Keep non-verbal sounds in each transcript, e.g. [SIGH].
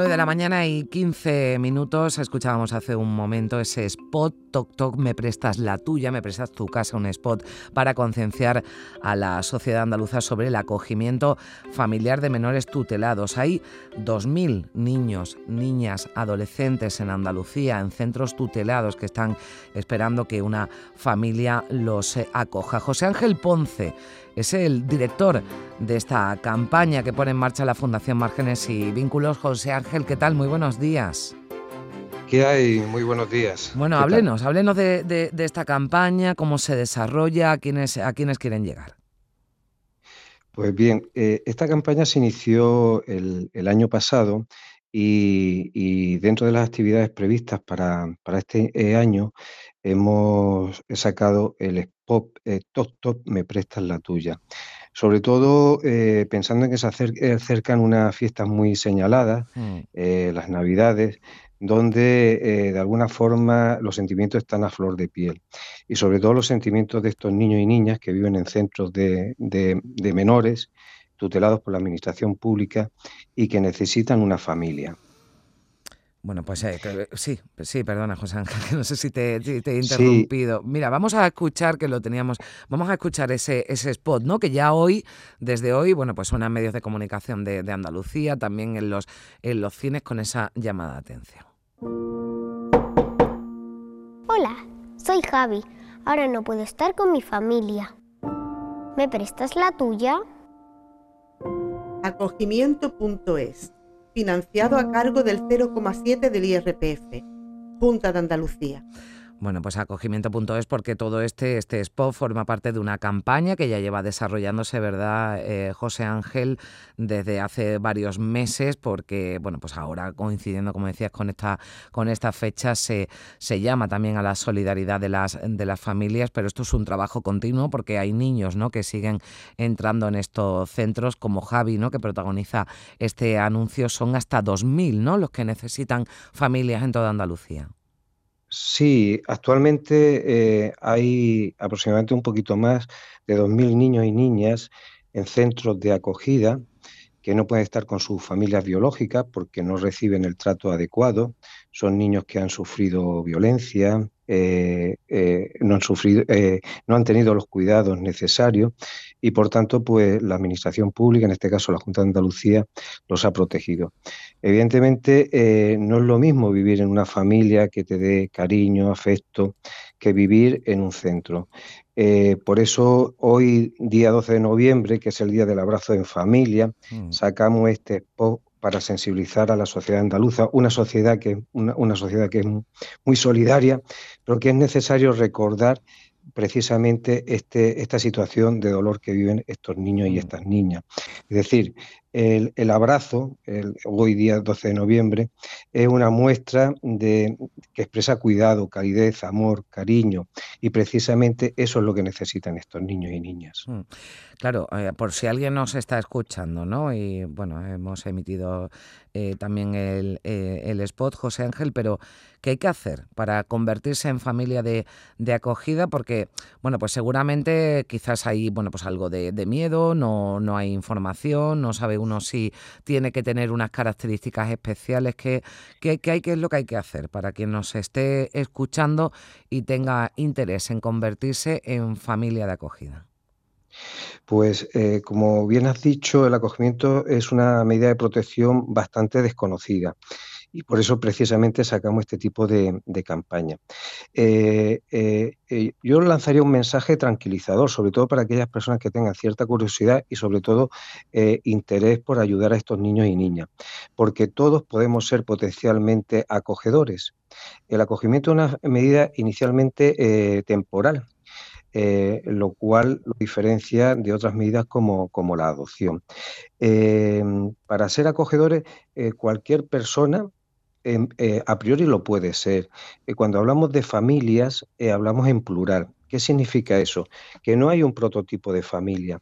9 de la mañana y 15 minutos. Escuchábamos hace un momento ese spot, Toc Toc, me prestas la tuya, me prestas tu casa, un spot para concienciar a la sociedad andaluza sobre el acogimiento familiar de menores tutelados. Hay 2.000 niños, niñas, adolescentes en Andalucía, en centros tutelados que están esperando que una familia los acoja. José Ángel Ponce es el director de esta campaña que pone en marcha la Fundación Márgenes y Vínculos. José Ángel, ¿qué tal? Muy buenos días. ¿Qué hay? Muy buenos días. Bueno, háblenos, háblenos de, esta campaña, cómo se desarrolla, a quiénes, a quiénes quieren llegar. Pues bien, eh, esta campaña se inició el, año pasado y, dentro de las actividades previstas para, este eh, año hemos sacado el spot eh, Top Top Me Prestas la Tuya. Sobre todo eh, pensando en que se acercan unas fiestas muy señaladas, mm. eh, las Navidades, donde de alguna forma los sentimientos están a flor de piel. Y sobre todo los sentimientos de estos niños y niñas que viven en centros de menores tutelados por la administración pública y que necesitan una familia. Bueno, pues eh, sí, sí, perdona José Ángel, [LAUGHS] no sé si te, he interrumpido. Mira, vamos a escuchar que lo teníamos, vamos a escuchar ese, ese spot, ¿no? Que ya hoy, desde hoy, bueno, pues suena en medios de comunicación de, de Andalucía, también en los, en los cines con esa llamada de atención. Hola, soy Javi. Ahora no puedo estar con mi familia. ¿Me prestas la tuya? Acogimiento.es financiado a cargo del 0,7 del IRPF, Junta de Andalucía. Bueno, pues acogimiento.es porque todo este, este spot forma parte de una campaña que ya lleva desarrollándose, ¿verdad, eh, José Ángel, desde hace varios meses, porque, bueno, pues ahora coincidiendo, como decías, con esta, con esta fecha, se, se llama también a la solidaridad de las, de las familias, pero esto es un trabajo continuo porque hay niños, ¿no?, que siguen entrando en estos centros, como Javi, ¿no?, que protagoniza este anuncio, son hasta 2.000, ¿no?, los que necesitan familias en toda Andalucía. Sí, actualmente eh, hay aproximadamente un poquito más de 2.000 niños y niñas en centros de acogida que no pueden estar con sus familias biológicas porque no reciben el trato adecuado. Son niños que han sufrido violencia, eh, eh, no, han sufrido, eh, no han tenido los cuidados necesarios y por tanto pues la administración pública, en este caso la Junta de Andalucía, los ha protegido. Evidentemente no es lo mismo vivir en una familia que te dé cariño, afecto, que vivir en un centro. por eso hoy, día 12 de noviembre, que es el Día del Abrazo en Familia, mm. sacamos este para sensibilizar a la sociedad andaluza, una sociedad que, una, sociedad que es muy solidaria, pero que es necesario recordar precisamente este, esta situación de dolor que viven estos niños y mm. estas niñas. Es decir, el, abrazo, el, hoy día 12 de noviembre, es una muestra de, que expresa cuidado, calidez, amor, cariño, y precisamente eso es lo que necesitan estos niños y niñas. Mm. Claro, eh, por si alguien nos está escuchando, ¿no? Y bueno, hemos emitido eh, también el, eh, el, spot, José Ángel, pero ¿qué hay que hacer para convertirse en familia de, de, acogida? Porque, bueno, pues seguramente quizás hay, bueno, pues algo de, de miedo, no, no hay información, no sabe uno si tiene que tener unas características especiales. ¿Qué, qué, hay, qué es lo que hay que hacer para quien nos esté escuchando y tenga interés en convertirse en familia de acogida? Pues eh, como bien has dicho, el acogimiento es una medida de protección bastante desconocida y por eso precisamente sacamos este tipo de, campaña. Eh, eh, eh, yo lanzaría un mensaje tranquilizador, sobre todo para aquellas personas que tengan cierta curiosidad y sobre todo interés por ayudar a estos niños y niñas, porque todos podemos ser potencialmente acogedores. El acogimiento es una medida inicialmente temporal, lo cual lo diferencia de otras medidas como, como la adopción. para ser acogedores, cualquier persona Eh, a priori lo puede ser. Eh, cuando hablamos de familias, eh, hablamos en plural. ¿Qué significa eso? Que no hay un prototipo de familia.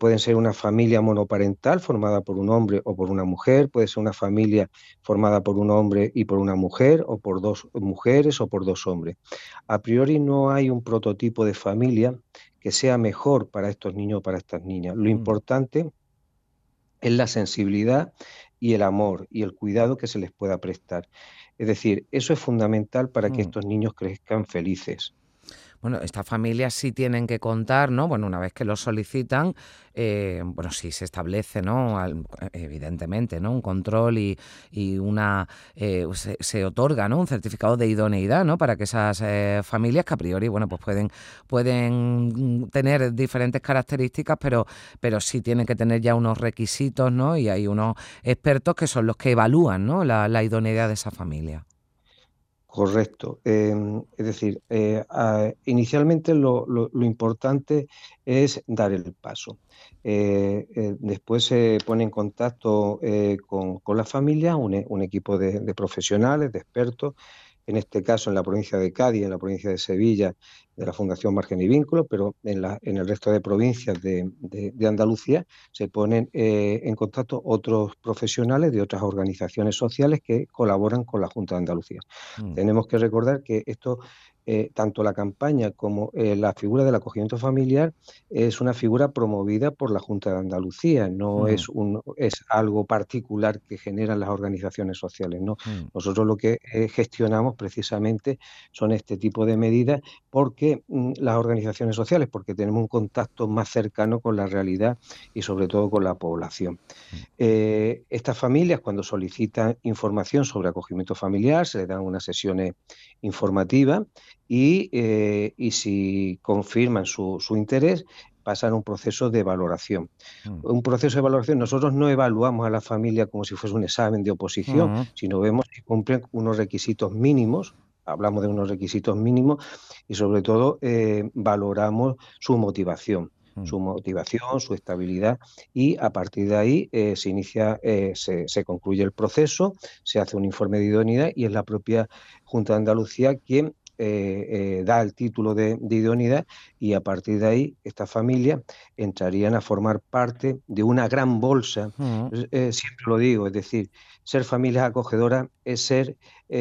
Pueden ser una familia monoparental formada por un hombre o por una mujer, puede ser una familia formada por un hombre y por una mujer, o por dos mujeres o por dos hombres. A priori no hay un prototipo de familia que sea mejor para estos niños o para estas niñas. Lo mm. importante es la sensibilidad y el amor y el cuidado que se les pueda prestar. Es decir, eso es fundamental para que mm. estos niños crezcan felices. Bueno, estas familias sí tienen que contar, ¿no? Bueno, una vez que lo solicitan, eh, bueno, sí se establece, ¿no? evidentemente, ¿no? Un control y, una eh, se, otorga, ¿no? Un certificado de idoneidad, ¿no? Para que esas eh, familias que a priori, bueno, pues pueden pueden tener diferentes características, pero pero sí tienen que tener ya unos requisitos, ¿no? Y hay unos expertos que son los que evalúan, ¿no? La, la idoneidad de esa familia. Correcto. Em, es decir, eh, inicialmente lo, importante es dar el paso. Eh, eh, después se pone en contacto con, la familia un, un equipo de, profesionales, de expertos, en este caso en la provincia de Cádiz, en la provincia de Sevilla, de la Fundación Margen y Vínculo, pero en, la, en el resto de provincias de, Andalucía se ponen eh, en contacto otros profesionales de otras organizaciones sociales que colaboran con la Junta de Andalucía. Mm. Tenemos que recordar que esto eh, tanto la campaña como eh, la figura del acogimiento familiar es una figura promovida por la Junta de Andalucía, no mm. es, un, es algo particular que generan las organizaciones sociales. ¿no? Mm. Nosotros lo que eh, gestionamos precisamente son este tipo de medidas porque mm, las organizaciones sociales, porque tenemos un contacto más cercano con la realidad y sobre todo con la población. estas familias cuando solicitan información sobre acogimiento familiar se les dan unas sesiones informativas eh, y, si confirman su, interés, pasan un proceso de valoración. Mm. Un proceso de valoración, nosotros no evaluamos a la familia como si fuese un examen de oposición, sino vemos si cumplen unos requisitos mínimos, hablamos de unos requisitos mínimos, y sobre todo eh, valoramos su motivación mm. su motivación, su estabilidad y a partir de ahí eh, se inicia, se, se, concluye el proceso, se hace un informe de idoneidad y es la propia Junta de Andalucía quien eh, eh, da el título de, idoneidad y a partir de ahí estas familias entrarían a formar parte de una gran bolsa. Eh, siempre lo digo, es decir, ser familia acogedora es ser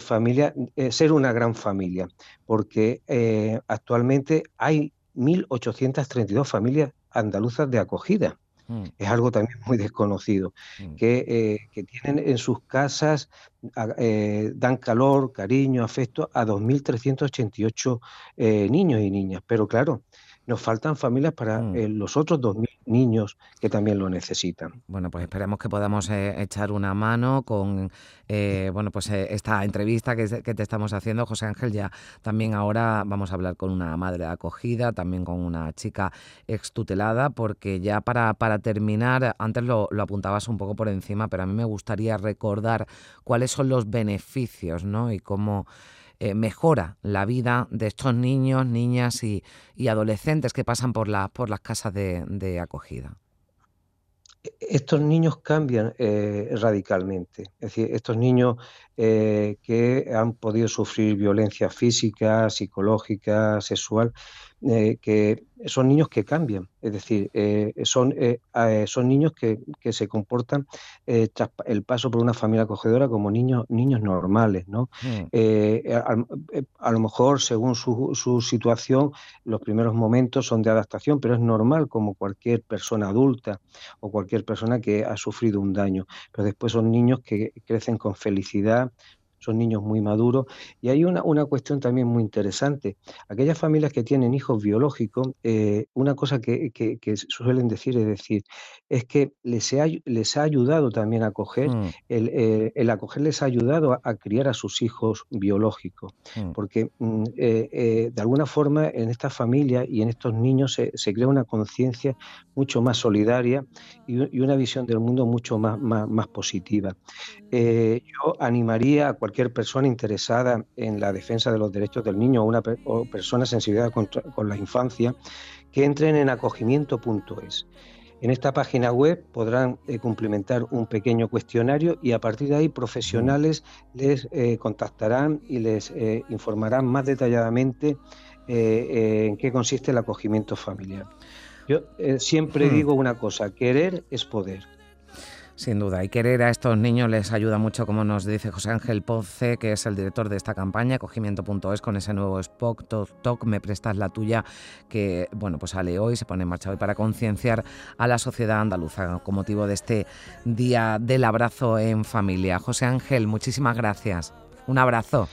familia, ser una gran familia, porque actualmente hay 1.832 familias andaluzas de acogida. Mm. Es algo también muy desconocido, mm. eh, que, tienen en sus casas, eh, dan calor, cariño, afecto a 2.388 eh, niños y niñas. Pero claro, nos faltan familias para mm. los otros 2.000 niños que también lo necesitan. Bueno, pues esperemos que podamos eh, echar una mano con eh, bueno, pues eh, esta entrevista que, te estamos haciendo, José Ángel. Ya también ahora vamos a hablar con una madre acogida, también con una chica extutelada, porque ya para, para terminar, antes lo, lo apuntabas un poco por encima, pero a mí me gustaría recordar cuáles son los beneficios ¿no? y cómo eh, mejora la vida de estos niños, niñas y, adolescentes que pasan por, por las casas de, acogida estos niños cambian eh, radicalmente. Es decir, estos niños eh, que han podido sufrir violencia física, psicológica, sexual, que son niños que cambian, es decir, eh, son, eh, eh, son niños que, se comportan tras el paso por una familia acogedora como niños, niños normales, ¿no? Mm. A, lo mejor, según su, su, situación, los primeros momentos son de adaptación, pero es normal como cualquier persona adulta o cualquier persona que ha sufrido un daño, pero después son niños que crecen con felicidad, son niños muy maduros. Y hay una, una cuestión también muy interesante. Aquellas familias que tienen hijos biológicos, eh, una cosa que, suelen decir es decir, es que les, ha, les ha ayudado también a acoger, mm. eh, el, acoger les ha ayudado a, criar a sus hijos biológicos, mm. porque mm, eh, de alguna forma en esta familia y en estos niños se, crea una conciencia mucho más solidaria y, una visión del mundo mucho más, más, positiva. yo animaría a cualquier persona interesada en la defensa de los derechos del niño o una persona sensibilizada con, la infancia que entren en acogimiento.es. En esta página web podrán eh, cumplimentar un pequeño cuestionario y a partir de ahí profesionales les eh, contactarán y les eh, informarán más detalladamente en qué consiste el acogimiento familiar. Yo siempre Hmm. digo una cosa, querer es poder. Sin duda, y querer a estos niños les ayuda mucho, como nos dice José Ángel Ponce, que es el director de esta campaña, acogimiento.es, con ese nuevo Spock Toc Toc, Me Prestas la Tuya, que bueno, pues sale hoy, se pone en marcha hoy para concienciar a la sociedad andaluza con motivo de este Día del Abrazo en Familia. José Ángel, muchísimas gracias. Un abrazo.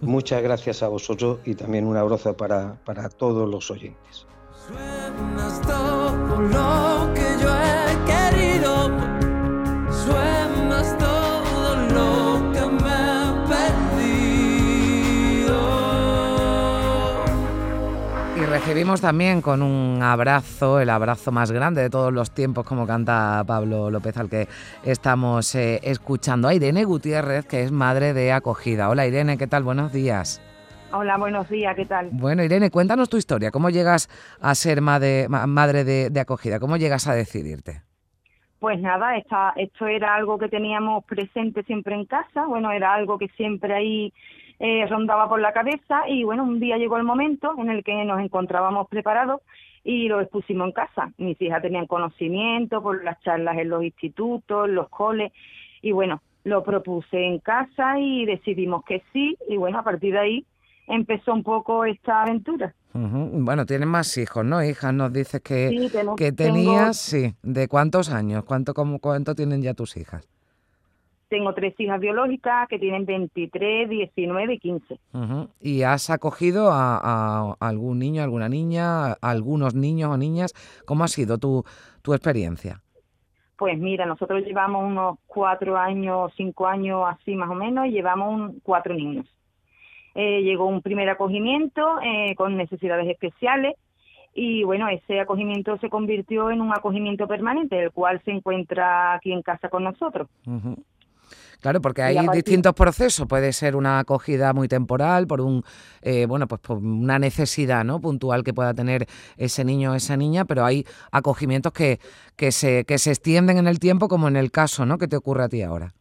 Muchas gracias a vosotros y también un abrazo para, para todos los oyentes. Suenas todo lo que yo he querido. Recibimos también con un abrazo, el abrazo más grande de todos los tiempos, como canta Pablo López, al que estamos eh, escuchando, a Irene Gutiérrez, que es madre de acogida. Hola Irene, ¿qué tal? Buenos días. Hola, buenos días, ¿qué tal? Bueno, Irene, cuéntanos tu historia. ¿Cómo llegas a ser madre, ma- madre de, de acogida? ¿Cómo llegas a decidirte? Pues nada, esta, esto era algo que teníamos presente siempre en casa, bueno, era algo que siempre ahí eh, rondaba por la cabeza y bueno, un día llegó el momento en el que nos encontrábamos preparados y lo expusimos en casa. Mis hijas tenían conocimiento por las charlas en los institutos, los coles y bueno, lo propuse en casa y decidimos que sí y bueno, a partir de ahí empezó un poco esta aventura. Bueno, tienes más hijos, ¿no? Hijas, nos dices que, Sí, que tengo- tenías, sí. ¿De cuántos años? ¿Cuánto, cómo, ¿Cuánto tienen ya tus hijas? Tengo tres hijas biológicas que tienen 23, 19 y 15. Ujú. ¿Y has acogido a, a algún niño, alguna niña, a algunos niños o niñas? ¿Cómo ha sido tu, tu experiencia? Pues mira, nosotros llevamos unos cuatro años, cinco años así más o menos, y llevamos un- cuatro niños. Eh, llegó un primer acogimiento eh, con necesidades especiales y bueno, ese acogimiento se convirtió en un acogimiento permanente, el cual se encuentra aquí en casa con nosotros. Claro, porque hay partir- distintos procesos. Puede ser una acogida muy temporal por un, eh, bueno, pues por una necesidad, ¿no? Puntual que pueda tener ese niño o esa niña, pero hay acogimientos que, que se que se extienden en el tiempo, como en el caso, ¿no? Que te ocurre a ti ahora.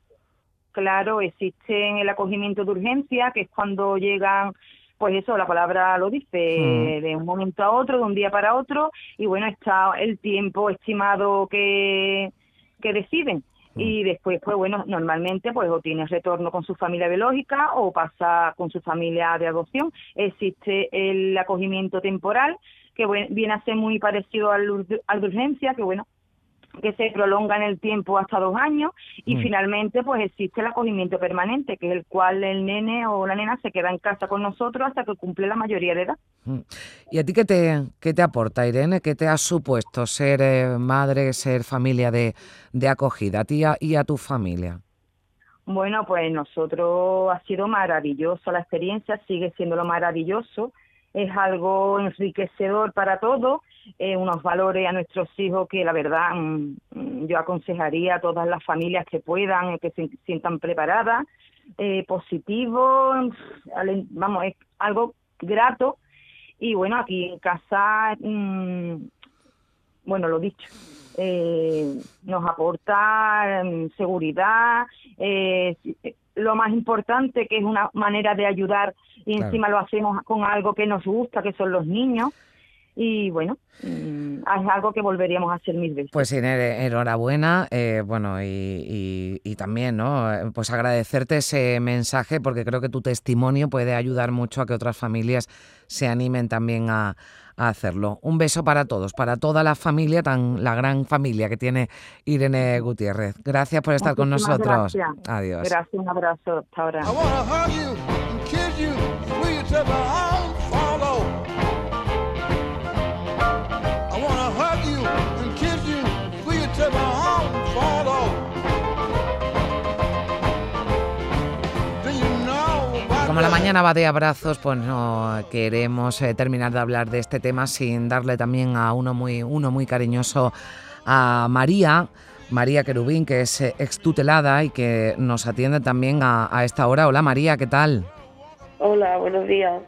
Claro, existe el acogimiento de urgencia, que es cuando llegan, pues eso, la palabra lo dice, Mm. de un momento a otro, de un día para otro, y bueno, está el tiempo estimado que, que deciden. Y después, pues bueno, normalmente pues o tiene retorno con su familia biológica o pasa con su familia de adopción. Existe el acogimiento temporal, que viene a ser muy parecido al, al de urgencia, que bueno, que se prolonga en el tiempo hasta dos años y Mm. finalmente pues existe el acogimiento permanente que es el cual el nene o la nena se queda en casa con nosotros hasta que cumple la mayoría de edad. Mm. ¿Y a ti qué te, qué te aporta, Irene? ¿Qué te ha supuesto ser eh, madre, ser familia de, de acogida, a ti y a tu familia? Bueno, pues nosotros ha sido maravilloso la experiencia, sigue siendo lo maravilloso, es algo enriquecedor para todos, eh, unos valores a nuestros hijos que la verdad mm, mm, yo aconsejaría a todas las familias que puedan, eh, que se sientan preparadas, eh, positivo, mm, vamos, es algo grato y bueno, aquí en casa, mm, bueno, lo dicho, eh, nos aporta seguridad, eh, lo más importante que es una manera de ayudar y Claro. encima lo hacemos con algo que nos gusta, que son los niños. Y bueno, mm, es algo que volveríamos a hacer mil veces. Pues Irene, enhorabuena, eh, bueno, y, y- y también, ¿no? Eh, Pues agradecerte ese mensaje porque creo que tu testimonio puede ayudar mucho a que otras familias se animen también a, a hacerlo. Un beso para todos, para toda la familia, tan la gran familia que tiene Irene Gutiérrez. Gracias por estar con nosotros. gracias. Adiós. Gracias, un abrazo. Hasta ahora. Como la mañana va de abrazos, pues no queremos eh, terminar de hablar de este tema sin darle también a uno muy, uno muy cariñoso a María, María Querubín, que es eh, extutelada y que nos atiende también a, a esta hora. Hola María, ¿qué tal? Hola, buenos días.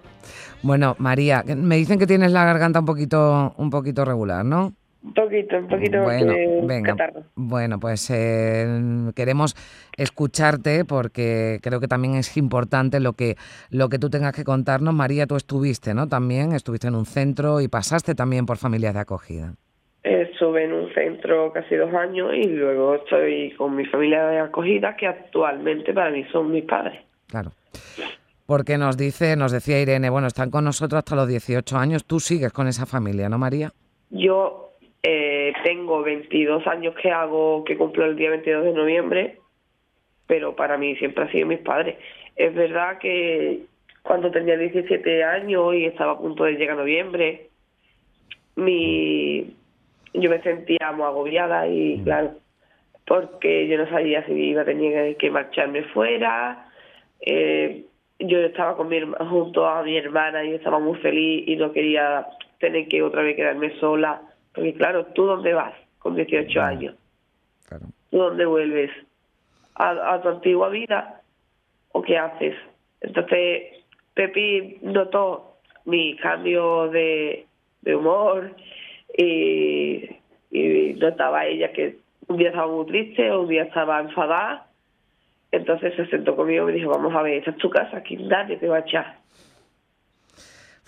Bueno, María, me dicen que tienes la garganta un poquito, un poquito regular, ¿no? Un poquito, un poquito. Bueno, de venga. catarro. Bueno, pues eh, queremos escucharte porque creo que también es importante lo que lo que tú tengas que contarnos. María, tú estuviste, ¿no? También estuviste en un centro y pasaste también por familias de acogida. Estuve en un centro casi dos años y luego estoy con mi familia de acogida, que actualmente para mí son mis padres. Claro. Porque nos dice, nos decía Irene, bueno, están con nosotros hasta los 18 años. Tú sigues con esa familia, ¿no, María? Yo eh, tengo 22 años que hago, que cumplo el día 22 de noviembre, pero para mí siempre han sido mis padres. Es verdad que cuando tenía 17 años y estaba a punto de llegar noviembre, mi yo me sentía muy agobiada y claro, porque yo no sabía si iba a tener que marcharme fuera. Eh, yo estaba con mi, herma- junto a mi hermana y estaba muy feliz y no quería tener que otra vez quedarme sola. Porque claro, ¿tú dónde vas con 18 años? Claro. ¿Tú dónde vuelves? ¿A, a tu antigua vida? ¿O qué haces? Entonces, Pepi notó mi cambio de, de humor y, y notaba ella que un día estaba muy triste, un día estaba enfadada. Entonces se sentó conmigo y me dijo, vamos a ver, esta es tu casa, aquí nadie te va a echar.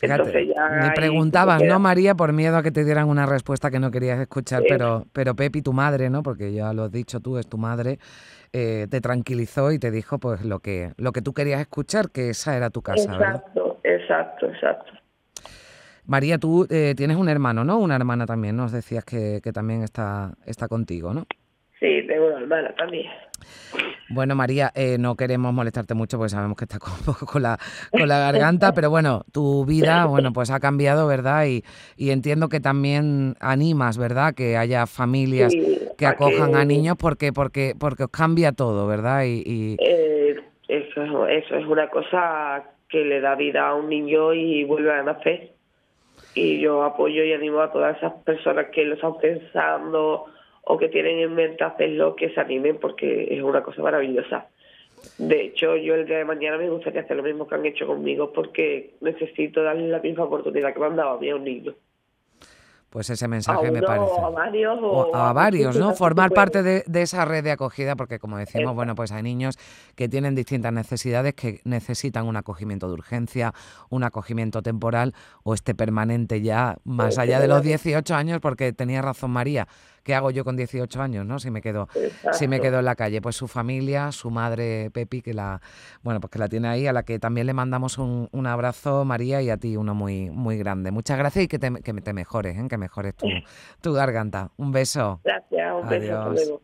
Fíjate, ya me preguntabas. ¿no, María? Por miedo a que te dieran una respuesta que no querías escuchar, Sí. pero, pero Pepi, tu madre, ¿no? Porque ya lo has dicho tú, es tu madre, eh, te tranquilizó y te dijo pues lo que, lo que tú querías escuchar, que esa era tu casa, ¿verdad? Exacto, exacto, exacto. María, tú eh, tienes un hermano, ¿no? Una hermana también, nos decías que, que también está, está contigo, ¿no? Sí, tengo una hermana también. Bueno, María, eh, no queremos molestarte mucho porque sabemos que estás con, un poco con la, con la garganta, pero bueno, tu vida, bueno, pues ha cambiado, ¿verdad? Y, y entiendo que también animas, ¿verdad? Que haya familias Sí, que acojan que- a niños porque, porque, porque os cambia todo, ¿verdad? Y, y- Eh, eso, es- eso es una cosa que le da vida a un niño y vuelve a nacer. Y yo apoyo y animo a todas esas personas que lo están pensando o que tienen en mente hacerlo, que se animen porque es una cosa maravillosa. De hecho, yo el día de mañana me gustaría hacer lo mismo que han hecho conmigo porque necesito darle la misma oportunidad que me han dado a mí a un niño. pues ese A mensaje me uno parece. o a varios o, a varios, ¿no? Formar parte de, de esa red de acogida, porque como decimos, Exacto. bueno, pues hay niños que tienen distintas necesidades, que necesitan un acogimiento de urgencia, un acogimiento temporal o este permanente ya más Este allá de los permanente. 18 años, porque tenía razón María. ¿Qué hago yo con 18 años, no? Si me quedo, si me quedo en la calle, pues su familia, su madre Pepi, que la, bueno, pues que la tiene ahí, a la que también le mandamos un, un abrazo, María, y a ti uno muy, muy grande. Muchas gracias y que te, que te mejores, ¿eh? que mejores tu, [LAUGHS] tu garganta. Un beso. Gracias, un beso, hasta Adiós. luego.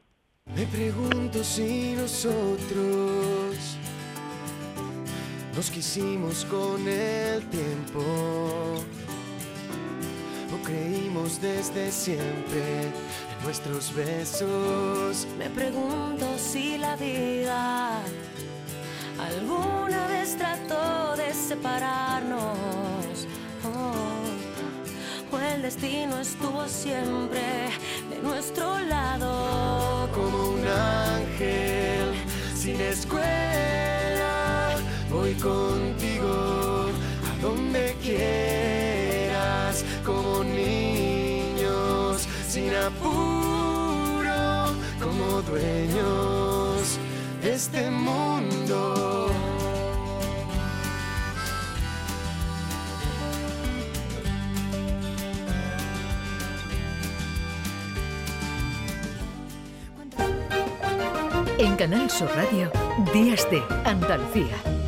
Me pregunto si nosotros nos quisimos con el tiempo o creímos desde siempre nuestros besos. Me pregunto si la vida alguna vez trató de separarnos. Oh, o el destino estuvo siempre de nuestro lado. Como un ángel sin escuela, voy contigo este mundo. En Canal Sur Radio, Días de Andalucía.